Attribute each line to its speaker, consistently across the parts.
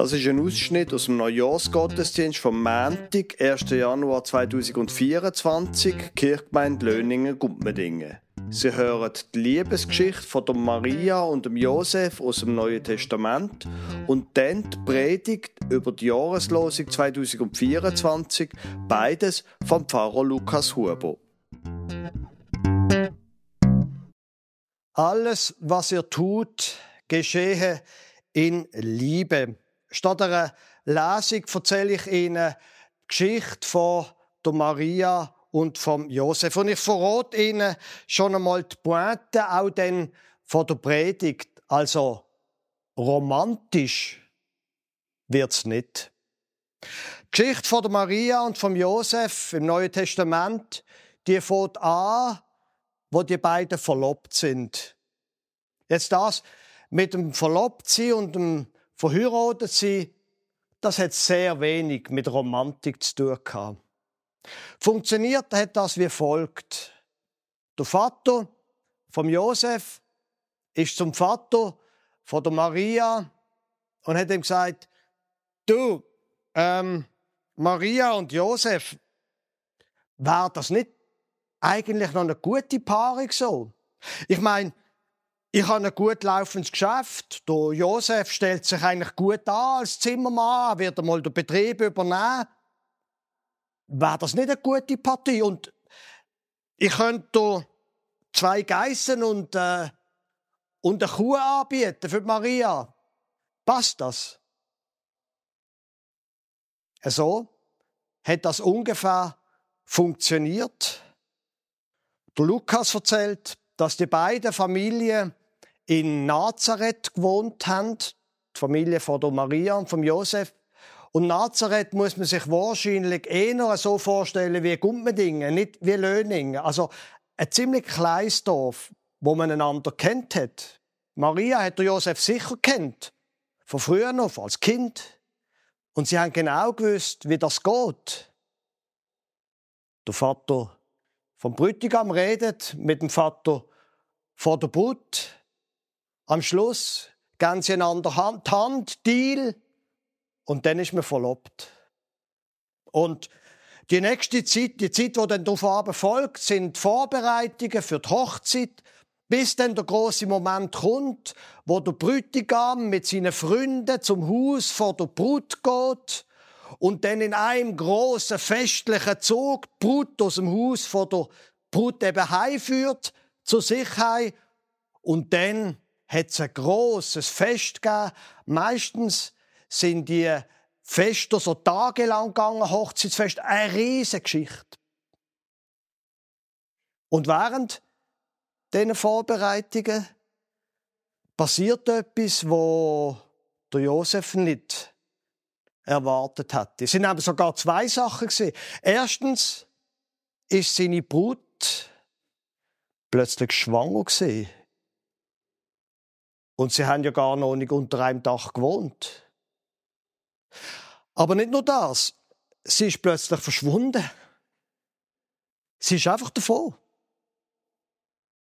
Speaker 1: Das ist ein Ausschnitt aus dem Neujahrsgottesdienst vom Montag, 1. Januar 2024, Kirchgemeinde Löningen-Gumpmedingen. Sie hören die Liebesgeschichte von der Maria und dem Josef aus dem Neuen Testament und dann die Predigt über die Jahreslosung 2024, beides vom Pfarrer Lukas Huber.
Speaker 2: Alles, was ihr tut, geschehe in Liebe. Statt einer Lesung erzähle ich Ihnen die Geschichte von der Maria und vom Josef. Und ich verrate Ihnen schon einmal die Pointe auch dann von der Predigt. Also romantisch wird's nicht. Die Geschichte von der Maria und vom Josef im Neuen Testament, die fängt an, wo die beiden verlobt sind. Jetzt das mit dem Verlobtsein und dem Verheiratetsein, das hat sehr wenig mit Romantik zu tun gehabt. Funktioniert hat das wie folgt. Der Vater vom Josef ist zum Vater von der Maria und hat ihm gesagt, du, ähm, Maria und Josef, wäre das nicht eigentlich noch eine gute Paarung so? Ich meine, ich habe ein gut laufendes Geschäft. Der Josef stellt sich eigentlich gut an als Zimmermann, wird einmal den Betrieb übernehmen wäre das nicht eine gute Partie. Und ich könnte zwei Geissen und, äh, und eine Kuh anbieten für Maria. Passt das? So hat das ungefähr funktioniert. Der Lukas erzählt, dass die beiden Familien in Nazareth gewohnt haben, die Familie von der Maria und von Josef. Und Nazareth muss man sich wahrscheinlich eher so vorstellen wie Gumpendingen, nicht wie Löningen. Also ein ziemlich kleines Dorf, wo man einander kennt hat. Maria hat der Josef sicher kennt, von früher noch als Kind. Und sie haben genau gewusst, wie das geht. Der Vater vom Brütigam redet mit dem Vater vor der Brut. Am Schluss gehen sie einander Hand, Hand, Deal. Und dann ist man verlobt. Und die nächste Zeit, die Zeit, die dann darauf folgt, sind Vorbereitungen für die Hochzeit, bis dann der große Moment kommt, wo der Bräutigam mit seinen Freunden zum Haus vor der Brut geht und dann in einem großen festlichen Zug die Brut aus dem Haus vor der Brut eben heimführt, zu sich heim. Und dann hat es ein großes Fest gegeben, meistens sind die Feste so tagelang gegangen, Hochzeitsfest, eine riesige Geschichte. Und während diesen Vorbereitungen passiert etwas, wo der Josef nicht erwartet hatte. Es sind aber sogar zwei Sachen gesehen. Erstens ist seine Brut plötzlich schwanger gesehen. Und sie haben ja gar noch nicht unter einem Dach gewohnt. Aber nicht nur das. Sie ist plötzlich verschwunden. Sie ist einfach davon.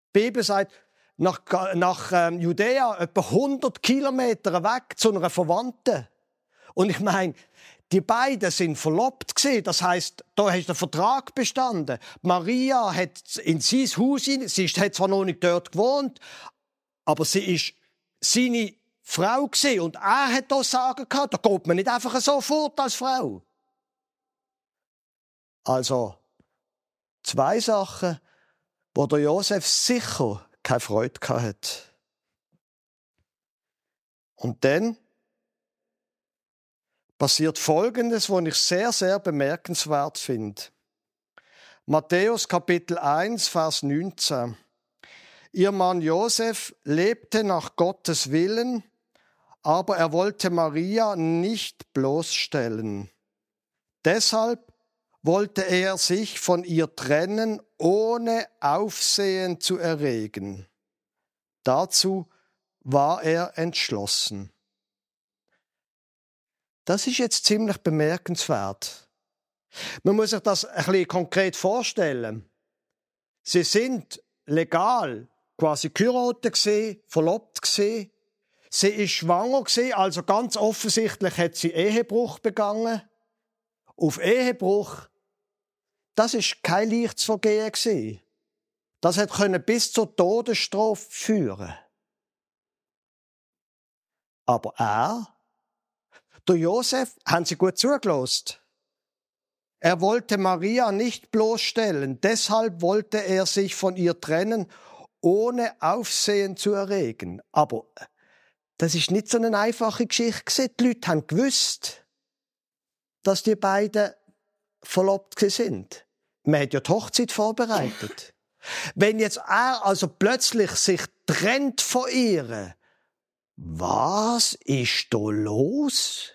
Speaker 2: Die Bibel sagt, nach, nach ähm, Judäa etwa 100 Kilometer weg zu einer Verwandten. Und ich meine, die beiden sind verlobt gewesen. Das heißt, da ist der Vertrag bestanden. Maria hat in sein Haus, sie hat zwar noch nicht dort gewohnt, aber sie ist seine Frau gesehen und er hat das Sagen gehabt. Da geht man nicht einfach so fort als Frau. Also, zwei Sachen, wo der Josef sicher keine Freude gehabt hat. Und dann passiert Folgendes, was ich sehr, sehr bemerkenswert finde. Matthäus Kapitel 1, Vers 19. Ihr Mann Josef lebte nach Gottes Willen aber er wollte Maria nicht bloßstellen. Deshalb wollte er sich von ihr trennen, ohne Aufsehen zu erregen. Dazu war er entschlossen. Das ist jetzt ziemlich bemerkenswert. Man muss sich das ein bisschen konkret vorstellen. Sie sind legal quasi geheiratet gesehen, verlobt gesehen, Sie ist schwanger gewesen, also ganz offensichtlich hat sie Ehebruch begangen. Auf Ehebruch, das ist kein leichtes Vergehen gewesen. Das hat können bis zur Todesstrafe führen. Aber er, der Josef, haben sie gut zugelost. Er wollte Maria nicht bloßstellen, deshalb wollte er sich von ihr trennen, ohne Aufsehen zu erregen. Aber das ist nicht so eine einfache Geschichte. Die Leute haben gewusst, dass die beiden verlobt sind. Man hat ja die Hochzeit vorbereitet. Wenn jetzt er also plötzlich sich trennt von ihr, was ist da los?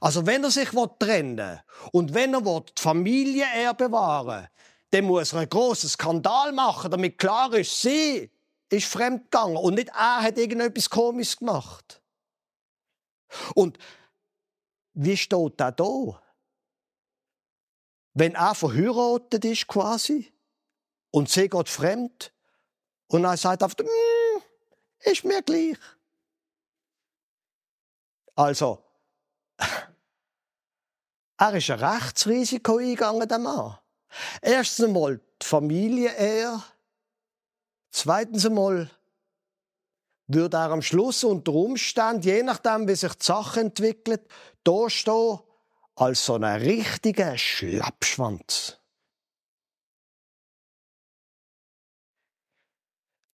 Speaker 2: Also wenn er sich trennen will und wenn er die Familie er bewahren dann muss er einen grossen Skandal machen, damit klar ist, sie ist fremdgegangen und nicht er hat irgendetwas Komisches gemacht. Und wie steht das da? Wenn er verheiratet ist quasi und sie geht fremd und er sagt einfach, mm, ist mir gleich. Also, er ist ein Rechtsrisiko eingegangen, der Mann. Erstens einmal die Familie er. Zweitens einmal würde er am Schluss unter Umständen, je nachdem, wie sich die Sache entwickelt, da stehen als so ein richtiger Schlappschwanz.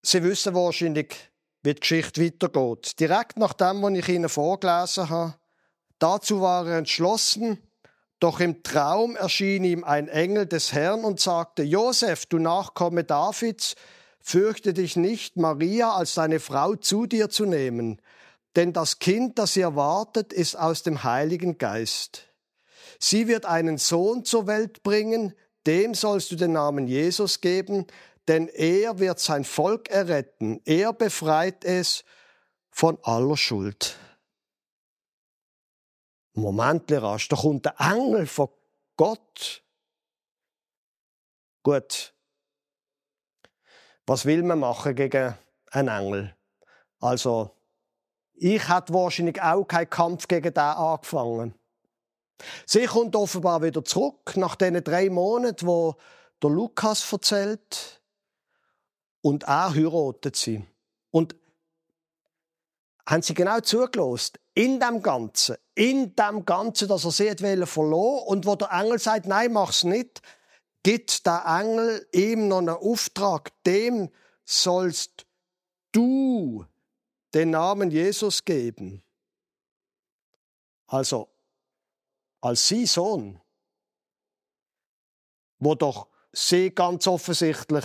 Speaker 2: Sie wissen wahrscheinlich, wie die Geschichte weitergeht. Direkt nach dem, was ich Ihnen vorgelesen habe. Dazu war er entschlossen, doch im Traum erschien ihm ein Engel des Herrn und sagte, Josef, du Nachkomme Davids, fürchte dich nicht, Maria als deine Frau zu dir zu nehmen, denn das Kind, das ihr wartet, ist aus dem Heiligen Geist. Sie wird einen Sohn zur Welt bringen, dem sollst du den Namen Jesus geben, denn er wird sein Volk erretten, er befreit es von aller Schuld. Moment, rasch, da kommt der Engel von Gott. Gut. Was will man machen gegen einen Engel? Also, ich hätte wahrscheinlich auch keinen Kampf gegen den angefangen. Sie kommt offenbar wieder zurück nach den drei Monaten, wo der Lukas erzählt. Und er heiratet sie. Und haben sie genau zugelost in dem Ganzen, in dem Ganzen, dass er sie verloren und wo der Engel sagt, nein, mach's nicht, gibt der Engel ihm noch einen Auftrag, dem sollst du den Namen Jesus geben. Also, als sie Sohn, wo doch sie ganz offensichtlich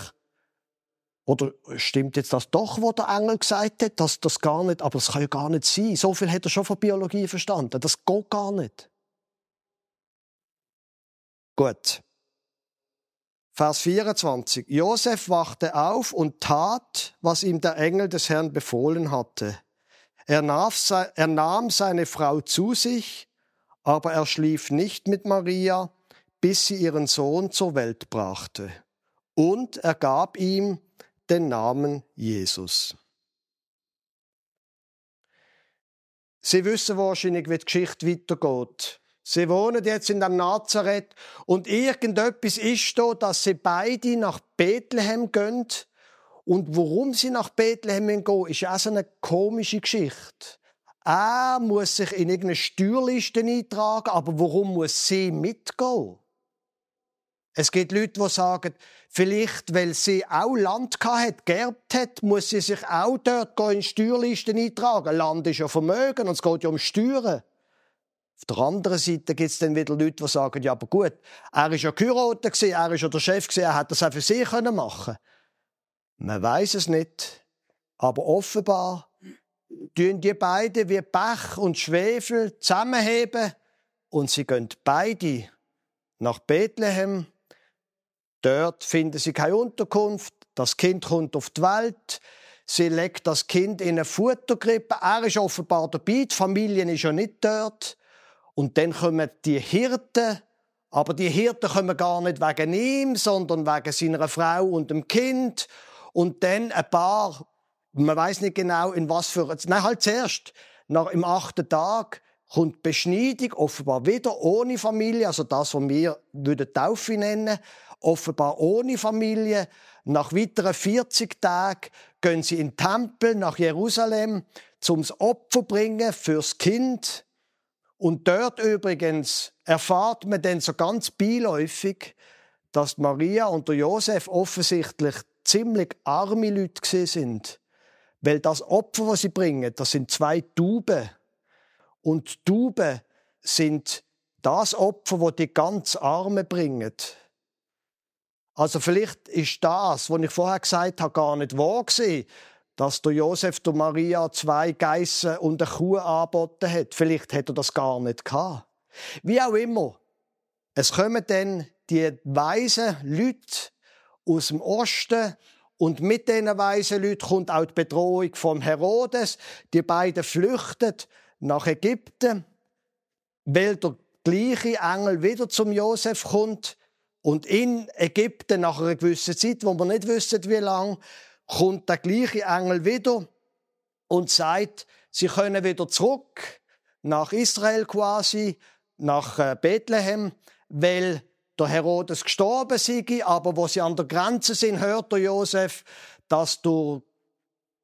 Speaker 2: oder stimmt jetzt das doch, was der Engel gesagt hat, dass das gar nicht, aber es kann ja gar nicht sein. So viel hat er schon von Biologie verstanden. Das geht gar nicht. Gut. Vers 24. Josef wachte auf und tat, was ihm der Engel des Herrn befohlen hatte. Er nahm seine Frau zu sich aber er schlief nicht mit Maria, bis sie ihren Sohn zur Welt brachte. Und er gab ihm den Namen Jesus. Sie wissen wahrscheinlich, wie die Geschichte weitergeht. Sie wohnen jetzt in dem Nazareth und irgendetwas ist da, dass sie beide nach Bethlehem gehen. Und warum sie nach Bethlehem gehen, ist auch so eine komische Geschichte. Er muss sich in irgendeine Steuerliste eintragen, aber warum muss sie mitgehen? Es gibt Leute, die sagen, vielleicht, weil sie auch Land hat, geerbt hat, muss sie sich auch dort in Steuerlisten eintragen. Land ist ja Vermögen und es geht ja um Steuern. Auf der anderen Seite gibt es dann wieder Leute, die sagen, ja, aber gut, er ist ja geheiratet, er ist ja der Chef, er hätte das auch für sie machen können. Man weiß es nicht. Aber offenbar tun die beiden wie Bach und Schwefel zusammenheben und sie gehen beide nach Bethlehem. Dort finden sie keine Unterkunft. Das Kind kommt auf die Welt. Sie legt das Kind in eine Futtergrippe. Er ist offenbar dabei. Die Familie ist ja nicht dort. Und dann kommen die Hirten. Aber die Hirten kommen gar nicht wegen ihm, sondern wegen seiner Frau und dem Kind. Und dann ein paar man weiß nicht genau, in was für, nein, halt zuerst, nach, im achten Tag, kommt Beschneidung, offenbar wieder ohne Familie, also das, was wir würden Taufe nennen, offenbar ohne Familie. Nach weiteren 40 Tagen gehen sie in den Tempel nach Jerusalem, zum Opfer bringen fürs Kind. Und dort übrigens erfahrt man dann so ganz beiläufig, dass Maria und Josef offensichtlich ziemlich arme Leute sind. Weil das Opfer, was sie bringen, das sind zwei Tuben und Tauben sind das Opfer, wo die ganz Arme bringen. Also vielleicht ist das, was ich vorher gesagt habe, gar nicht wahr gewesen, dass der Josef der Maria zwei Geissen und eine Kuh angeboten hat. Vielleicht hätte er das gar nicht gehabt. Wie auch immer. Es kommen dann die weisen Leute aus dem Osten und mit diesen weisen Leuten kommt auch die Bedrohung vom Herodes. Die beiden flüchten nach Ägypten, weil der gleiche Engel wieder zum Josef kommt und in Ägypten nach einer gewissen Zeit, wo man nicht wissen wie lang, kommt der gleiche Engel wieder und sagt, sie können wieder zurück nach Israel quasi, nach äh, Bethlehem, weil der Herodes gestorben sei, aber wo sie an der Grenze sind, hört der Josef, dass der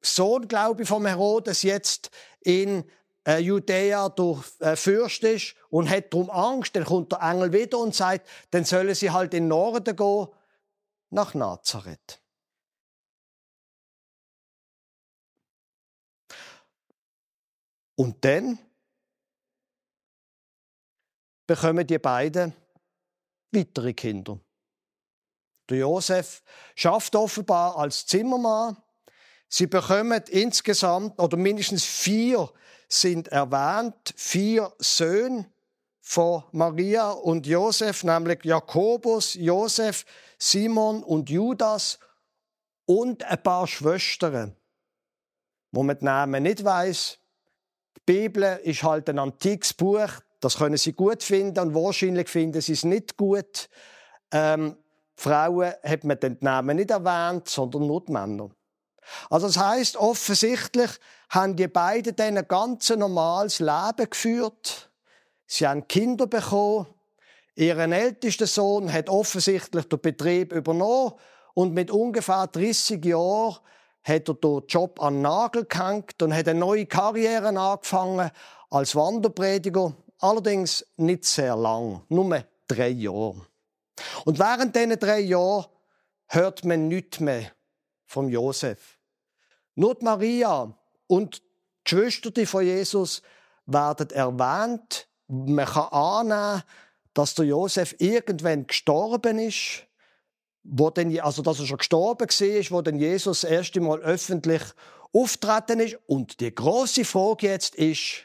Speaker 2: Sohn, glaube ich, vom Herodes jetzt in äh, Judäa der äh, Fürst ist und hat darum Angst, dann kommt der Engel wieder und sagt, dann sollen sie halt in den Norden gehen, nach Nazareth. Und dann bekommen die beiden weitere Kinder. Der Josef schafft offenbar als Zimmermann. Sie bekommen insgesamt oder mindestens vier sind erwähnt vier Söhne von Maria und Josef, nämlich Jakobus, Josef, Simon und Judas und ein paar Schwestern, wo man die Namen nicht weiß. Die Bibel ist halt ein antikes Buch, das können Sie gut finden und wahrscheinlich finden Sie es nicht gut. Ähm, Frauen hat man den Namen nicht erwähnt, sondern nur die Männer. Also das heißt offensichtlich haben die beiden dann ein ganz normales Leben geführt. Sie haben Kinder bekommen. Ihren ältesten Sohn hat offensichtlich den Betrieb übernommen und mit ungefähr 30 Jahren hat er den Job an den Nagel gehängt und hat eine neue Karriere angefangen als Wanderprediger. Allerdings nicht sehr lang, nur drei Jahre. Und während diesen drei Jahren hört man nichts mehr vom Josef. Nur die Maria und die Geschwister von Jesus werden erwähnt. Man kann annehmen, dass der Josef irgendwann gestorben ist, wo denn, also dass er schon gestorben war, wo dann Jesus das erste Mal öffentlich auftreten ist. Und die große Frage jetzt ist,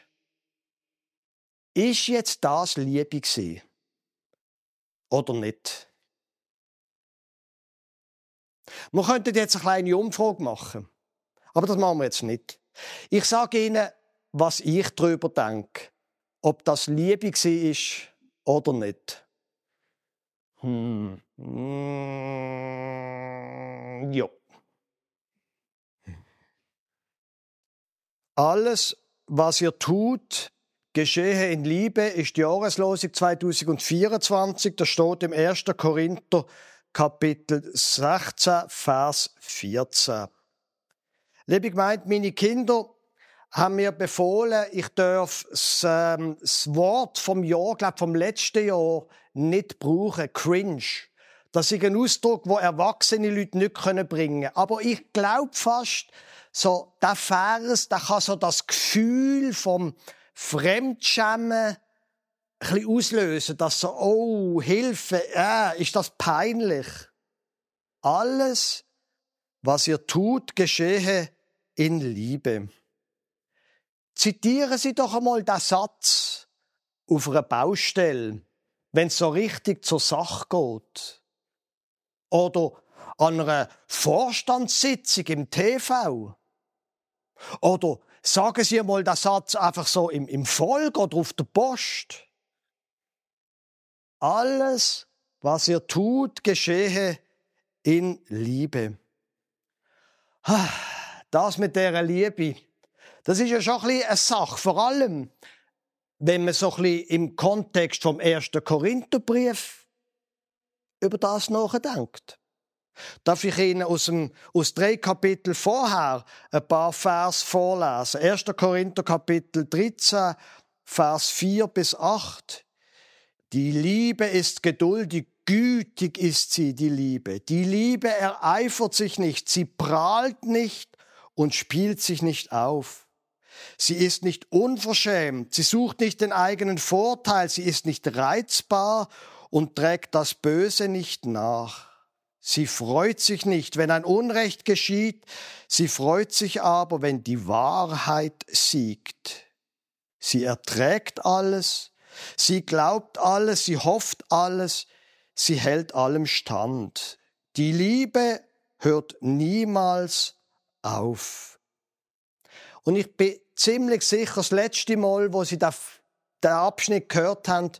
Speaker 2: ist jetzt das Liebe gewesen? Oder nicht? Wir könnten jetzt eine kleine Umfrage machen. Aber das machen wir jetzt nicht. Ich sage Ihnen, was ich darüber denke. Ob das Liebe ist oder nicht. Hm. Ja. Alles, was ihr tut, geschehe in Liebe, ist die Jahreslosung 2024. Das steht im 1. Korinther Kapitel 16, Vers 14. Liebe Gemeinde, meine Kinder haben mir befohlen, ich darf das, ähm, das Wort vom Jahr, glaube vom letzten Jahr, nicht brauchen. Cringe. Das ist ein Ausdruck, wo erwachsene Leute nicht bringen können. Aber ich glaube fast, so, der Vers, der kann so das Gefühl vom Fremdschämen ein bisschen auslösen, dass so, oh, Hilfe, äh, ist das peinlich. Alles, was ihr tut, geschehe in Liebe. Zitieren Sie doch einmal den Satz auf einer Baustelle, wenn es so richtig zur Sache geht. Oder an einer Vorstandssitzung im TV. Oder sagen Sie einmal den Satz einfach so im, im Volk oder auf der Post. Alles, was ihr tut, geschehe in Liebe. Ah das mit der Liebe, das ist ja schon ein bisschen eine Sache. Vor allem, wenn man so ein bisschen im Kontext vom ersten Korintherbrief über das nachdenkt. Darf ich Ihnen aus, dem, aus drei Kapitel vorher ein paar Vers vorlesen? 1. Korinther Kapitel 13, Vers 4 bis 8. Die Liebe ist geduldig, gütig ist sie, die Liebe. Die Liebe ereifert sich nicht, sie prahlt nicht und spielt sich nicht auf. Sie ist nicht unverschämt, sie sucht nicht den eigenen Vorteil, sie ist nicht reizbar und trägt das Böse nicht nach. Sie freut sich nicht, wenn ein Unrecht geschieht, sie freut sich aber, wenn die Wahrheit siegt. Sie erträgt alles, sie glaubt alles, sie hofft alles, sie hält allem stand. Die Liebe hört niemals auf. Und ich bin ziemlich sicher, das letzte Mal, wo sie den Abschnitt gehört haben,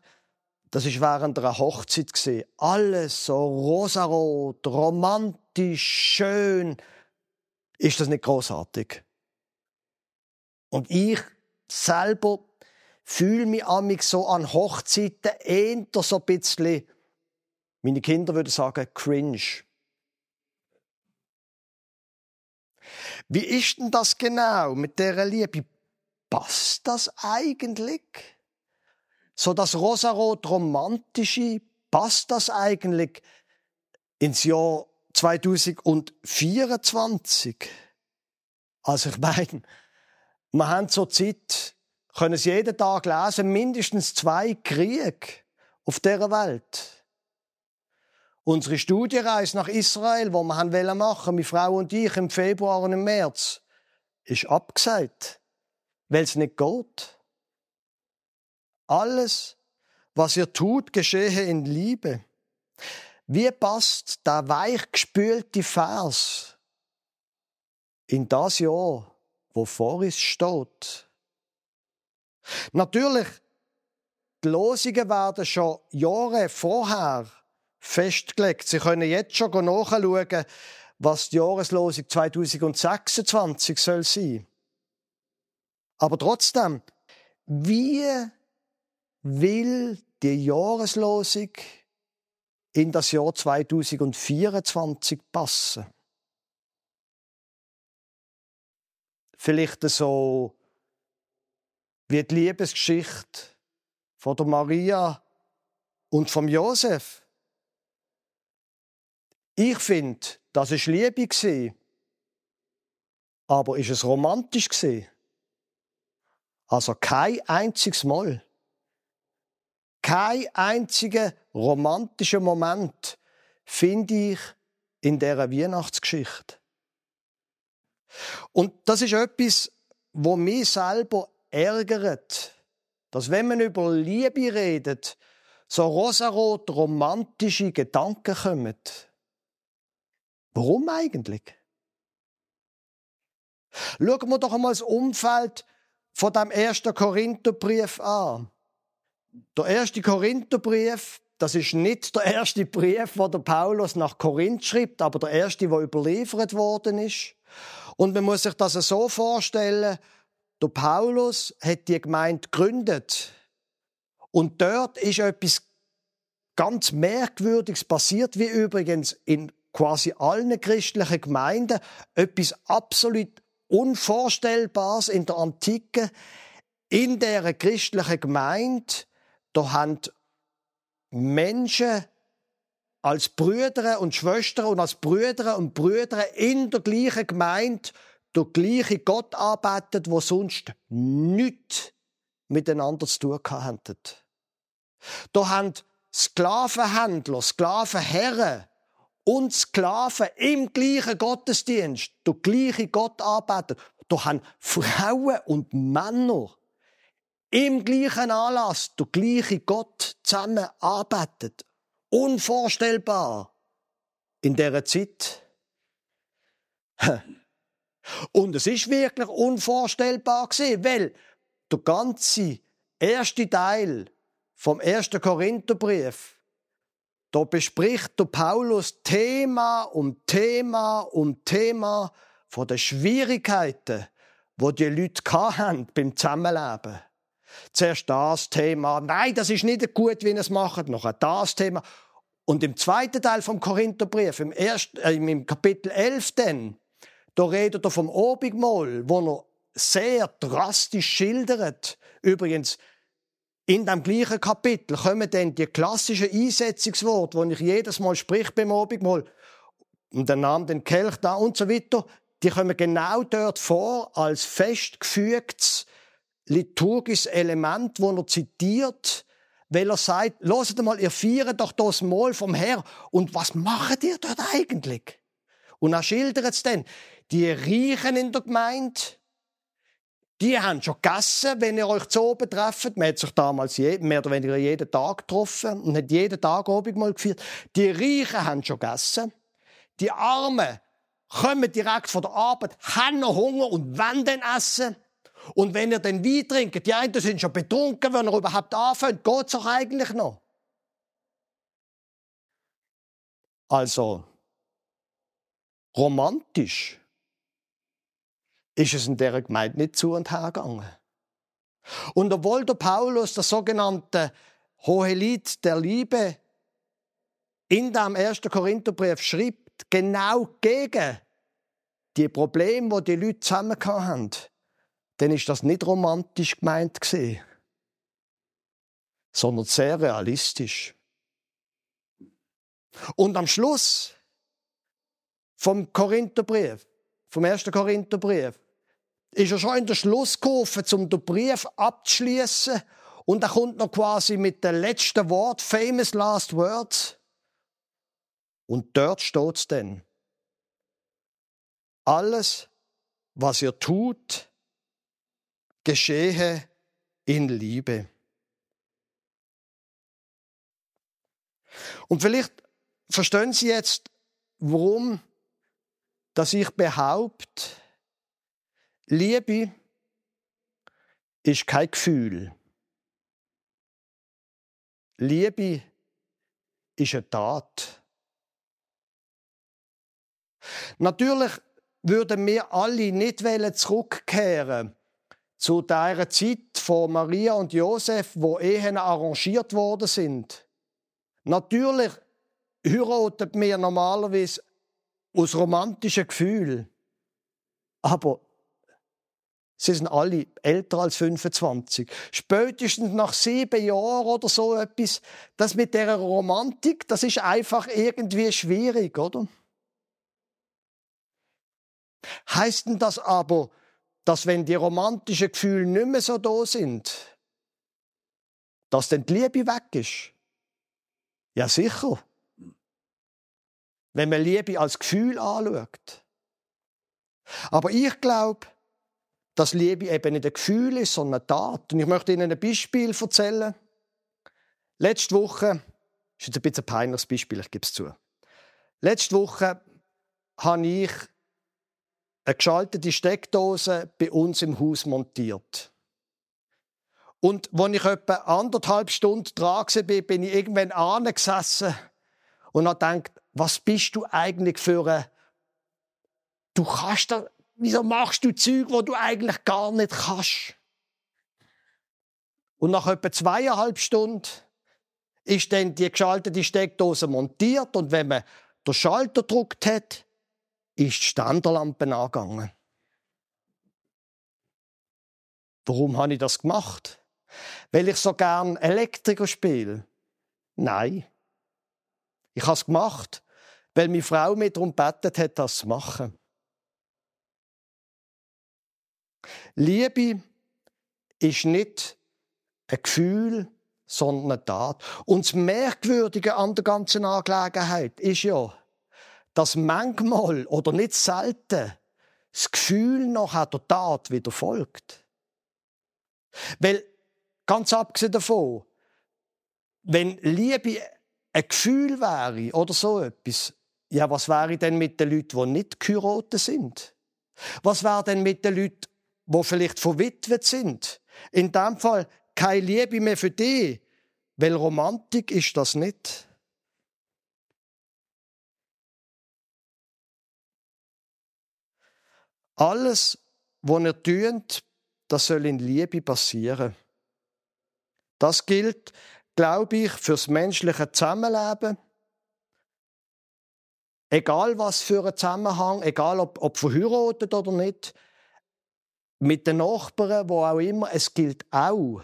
Speaker 2: das ist während einer Hochzeit. Alles so rosarot, romantisch, schön. Ist das nicht großartig? Und ich selber fühle mich amig so an Hochzeiten eher so ein bisschen, meine Kinder würden sagen, cringe. Wie ist denn das genau mit der Liebe? Passt das eigentlich? So das rosarot romantische, passt das eigentlich ins Jahr 2024? Also ich meine, wir haben zur Zeit, können es jeden Tag lesen, mindestens zwei Kriege auf der Welt. Unsere Studienreise nach Israel, wo wir wollen machen, meine Frau und ich im Februar und im März, ist abgesagt, weil es nicht geht. Alles, was ihr tut, geschehe in Liebe. Wie passt der weichgespülte Vers in das Jahr, wo vor uns steht? Natürlich, die Losungen werden schon Jahre vorher festgelegt. Sie können jetzt schon nachschauen, was die Jahreslosung 2026 soll sein. Aber trotzdem, wie will die Jahreslosung in das Jahr 2024 passen? Vielleicht so wie die Liebesgeschichte von der Maria und vom Josef. Ich finde, das ist Liebe. Aber ist es romantisch? Also kein einziges Mal. Kein einziger romantischer Moment finde ich in der Weihnachtsgeschichte. Und das ist etwas, wo mich selber ärgert, dass wenn man über Liebe redet, so rosarot romantische Gedanken kommen. Warum eigentlich? Schauen wir doch einmal das Umfeld von dem ersten Korintherbrief an. Der erste Korintherbrief, das ist nicht der erste Brief, wo der Paulus nach Korinth schreibt, aber der erste, der überliefert worden ist. Und man muss sich das so vorstellen, der Paulus hat die Gemeinde gegründet. Und dort ist etwas ganz Merkwürdiges passiert, wie übrigens in quasi allen christlichen Gemeinden etwas absolut Unvorstellbares in der Antike. In der christlichen Gemeinde, da haben Menschen als Brüder und Schwestern und als Brüder und Brüder in der gleichen Gemeinde der gleiche Gott arbeitet, wo sonst nichts miteinander zu tun hatten. Da haben Sklavenhändler, Sklavenherren und Sklaven im gleichen Gottesdienst, der gleiche Gott arbeiten. Da haben Frauen und Männer im gleichen Anlass der gleiche Gott zusammen arbeitet. Unvorstellbar in dieser Zeit. Und es ist wirklich unvorstellbar gewesen, weil der ganze erste Teil vom ersten Korintherbrief da bespricht der Paulus Thema um Thema um Thema von den Schwierigkeiten, wo die Leute hatten beim Zusammenleben. Zuerst das Thema, nein, das ist nicht gut, wie ihr es macht, noch das Thema. Und im zweiten Teil vom Korintherbrief, im, ersten, äh, im Kapitel 11 dann, da redet er vom Obigmal, wo er sehr drastisch schildert. Übrigens, in dem gleichen Kapitel kommen dann die klassischen Einsetzungsworte, die ich jedes Mal sprich beim Abendmahl, und der Name den Kelch da und so weiter, die kommen genau dort vor als festgefügtes liturgisches Element, wo er zitiert, weil er sagt, loset mal, ihr feiert doch das Mahl vom Herr. Und was macht ihr dort eigentlich? Und er schildert es dann. Die Reichen in der Gemeinde, die haben schon gegessen, wenn ihr euch zu oben trefft. Man hat sich damals mehr oder weniger jeden Tag getroffen und hat jeden Tag Abend mal gefeiert. Die Reichen haben schon gegessen. Die Armen kommen direkt von der Arbeit, haben noch Hunger und wollen dann essen. Und wenn ihr dann Wein trinkt, die einen sind schon betrunken, wenn ihr überhaupt anfängt, geht's auch eigentlich noch. Also, romantisch ist es in der Gemeinde nicht zu und her gegangen. Und obwohl der Paulus der sogenannte Hohelied der Liebe in dem ersten Korintherbrief schreibt, genau gegen die Probleme, die die Leute zusammen haben, dann ist das nicht romantisch gemeint gewesen, sondern sehr realistisch. Und am Schluss vom Korintherbrief, vom ersten Korintherbrief, ist er schon in der Schlusskurve, um den Brief abzuschließen. Und er kommt noch quasi mit dem letzten Wort, famous last words. Und dort steht's denn. Alles, was ihr tut, geschehe in Liebe. Und vielleicht verstehen Sie jetzt, warum, dass ich behaupte, Liebe ist kein Gefühl. Liebe ist eine Tat. Natürlich würden wir alle nicht zurückkehren zu der Zeit von Maria und Josef, wo Ehen arrangiert worden sind. Natürlich heiraten wir normalerweise aus romantischen Gefühlen. Aber Sie sind alle älter als 25. Spätestens nach sieben Jahren oder so etwas, das mit der Romantik, das ist einfach irgendwie schwierig, oder? Heißt denn das aber, dass wenn die romantischen Gefühle nicht mehr so da sind, dass dann die Liebe weg ist? Ja, sicher. Wenn man Liebe als Gefühl anschaut. Aber ich glaube, dass Liebe eben nicht ein Gefühl ist, sondern eine Tat. Und ich möchte Ihnen ein Beispiel erzählen. Letzte Woche, ist jetzt ein bisschen ein peinliches Beispiel, ich gebe es zu. Letzte Woche habe ich eine geschaltete Steckdose bei uns im Haus montiert. Und als ich etwa anderthalb Stunden dran war, bin ich irgendwann angesessen und habe gedacht, was bist du eigentlich für ein... Du kannst da wieso machst du Zeug, wo du eigentlich gar nicht kannst? Und nach etwa zweieinhalb Stunden ist dann die geschaltete Steckdose montiert und wenn man den Schalter gedrückt hat, ist die Ständerlampe angegangen. Warum habe ich das gemacht? Weil ich so gern Elektriker spiele? Nein. Ich habe es gemacht, weil meine Frau mir darum bettet hat, das zu machen. Liebe ist nicht ein Gefühl, sondern eine Tat. Und das Merkwürdige an der ganzen Angelegenheit ist ja, dass manchmal oder nicht selten das Gefühl nach der Tat wieder folgt. Weil, ganz abgesehen davon, wenn Liebe ein Gefühl wäre oder so etwas, ja, was wäre denn mit den Leuten, die nicht geheiratet sind? Was wäre denn mit den Leuten, wo vielleicht verwitwet sind. In dem Fall keine Liebe mehr für die, weil Romantik ist das nicht. Alles, was ihr tut, das soll in Liebe passieren. Das gilt, glaube ich, fürs menschliche Zusammenleben. Egal was für ein Zusammenhang, egal ob, ob verheiratet oder nicht, mit den Nachbarn, wo auch immer, es gilt auch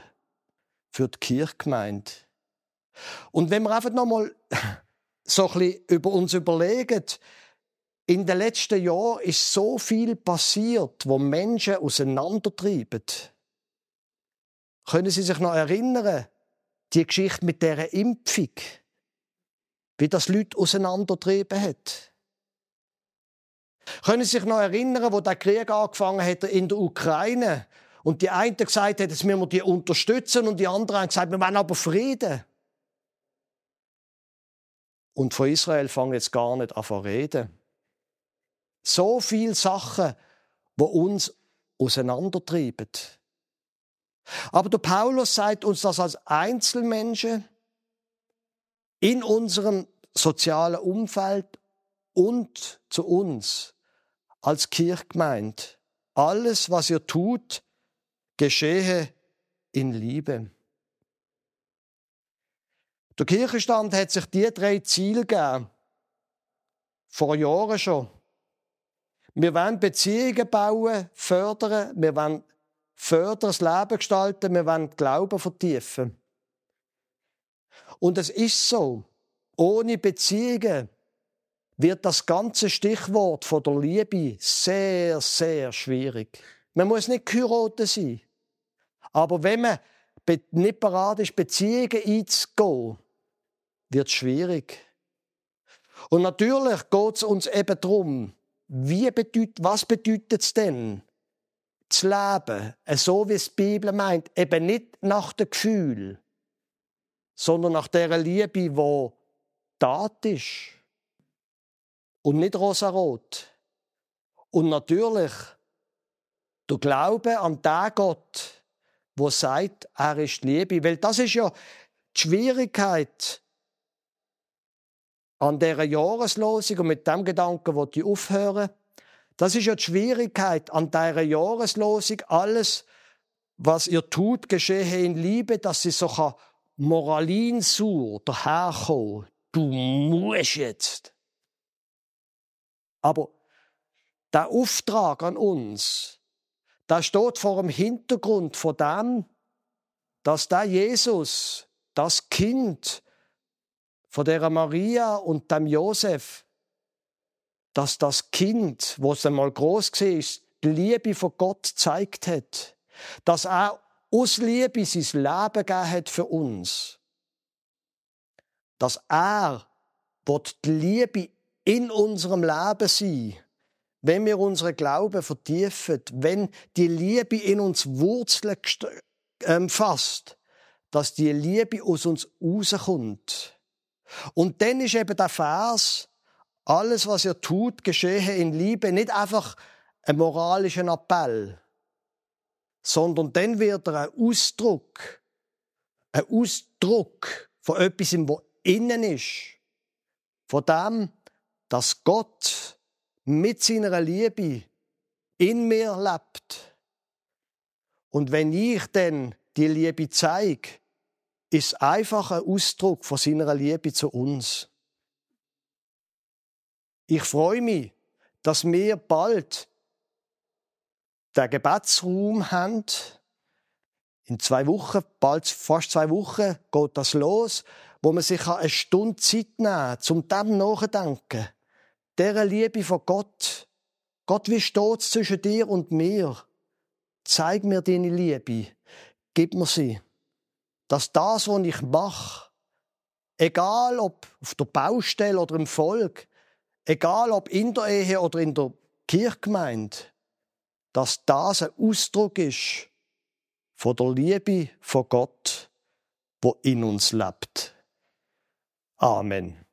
Speaker 2: für die Kirchgemeinde. Und wenn wir einfach nochmal so ein über uns überlegen, in den letzten Jahren ist so viel passiert, wo Menschen auseinandertreiben. Können Sie sich noch erinnern, die Geschichte mit der Impfung, wie das Leute auseinandertrieben hat? Können Sie sich noch erinnern, wo der Krieg angefangen hat in der Ukraine und die einen gesagt haben, jetzt müssen wir die unterstützen und die anderen haben gesagt, wir wollen aber Frieden. Und von Israel fangen jetzt gar nicht an zu reden. So viele Sachen, wo uns auseinandertreiben. Aber der Paulus sagt uns das als Einzelmenschen in unserem sozialen Umfeld und zu uns als Kirchgemeinde. Alles, was ihr tut, geschehe in Liebe. Der Kirchenstand hat sich die drei Ziele gegeben. Vor Jahren schon. Wir wollen Beziehungen bauen, fördern, wir wollen fördern, das Leben gestalten, wir wollen Glauben vertiefen. Und es ist so, ohne Beziehungen wird das ganze Stichwort von der Liebe sehr, sehr schwierig. Man muss nicht geheiratet sein. Aber wenn man nicht bereit ist, Beziehungen einzugehen, wird es schwierig. Und natürlich geht es uns eben darum, wie bedeutet, was bedeutet es denn, zu leben, so wie es die Bibel meint, eben nicht nach dem Gefühl, sondern nach der Liebe, die Tat ist und nicht rosarot. Und natürlich der Glaube an den Gott, wo sagt, er ist Liebe, weil das ist ja die Schwierigkeit an dieser Jahreslosung und mit dem Gedanken wo ich aufhören. Das ist ja die Schwierigkeit an dieser Jahreslosung. Alles, was ihr tut, geschehe in Liebe, dass sie so moralinsur daherkommen. Du musst jetzt. Aber der Auftrag an uns, da steht vor dem Hintergrund von dem, dass der Jesus, das Kind, von der Maria und dem Josef, dass das Kind, wo es einmal groß war, die Liebe von Gott zeigt hat, dass er aus Liebe sein Leben gegeben hat für uns, dass er wird die Liebe in unserem Leben sein, wenn wir unseren Glauben vertiefen, wenn die Liebe in uns Wurzeln ähm, fasst, dass die Liebe aus uns rauskommt und dann ist eben der Vers, alles, was ihr tut, geschehe in Liebe, nicht einfach ein moralischer Appell, sondern dann wird er ein Ausdruck, ein Ausdruck von etwas, was innen ist. Von dem, dass Gott mit seiner Liebe in mir lebt. Und wenn ich dann die Liebe zeige, ist einfach ein Ausdruck von seiner Liebe zu uns. Ich freue mich, dass wir bald den Gebetsraum haben. In zwei Wochen, bald fast zwei Wochen, geht das los, wo man sich eine Stunde Zeit nehmen kann, zum dem nachdenken. Der Liebe von Gott. Gott, wie steht zwischen dir und mir? Zeig mir deine Liebe. Gib mir sie dass das, was ich mache, egal ob auf der Baustelle oder im Volk, egal ob in der Ehe oder in der Kirchgemeinde, dass das ein Ausdruck ist von der Liebe von Gott, wo in uns lebt. Amen.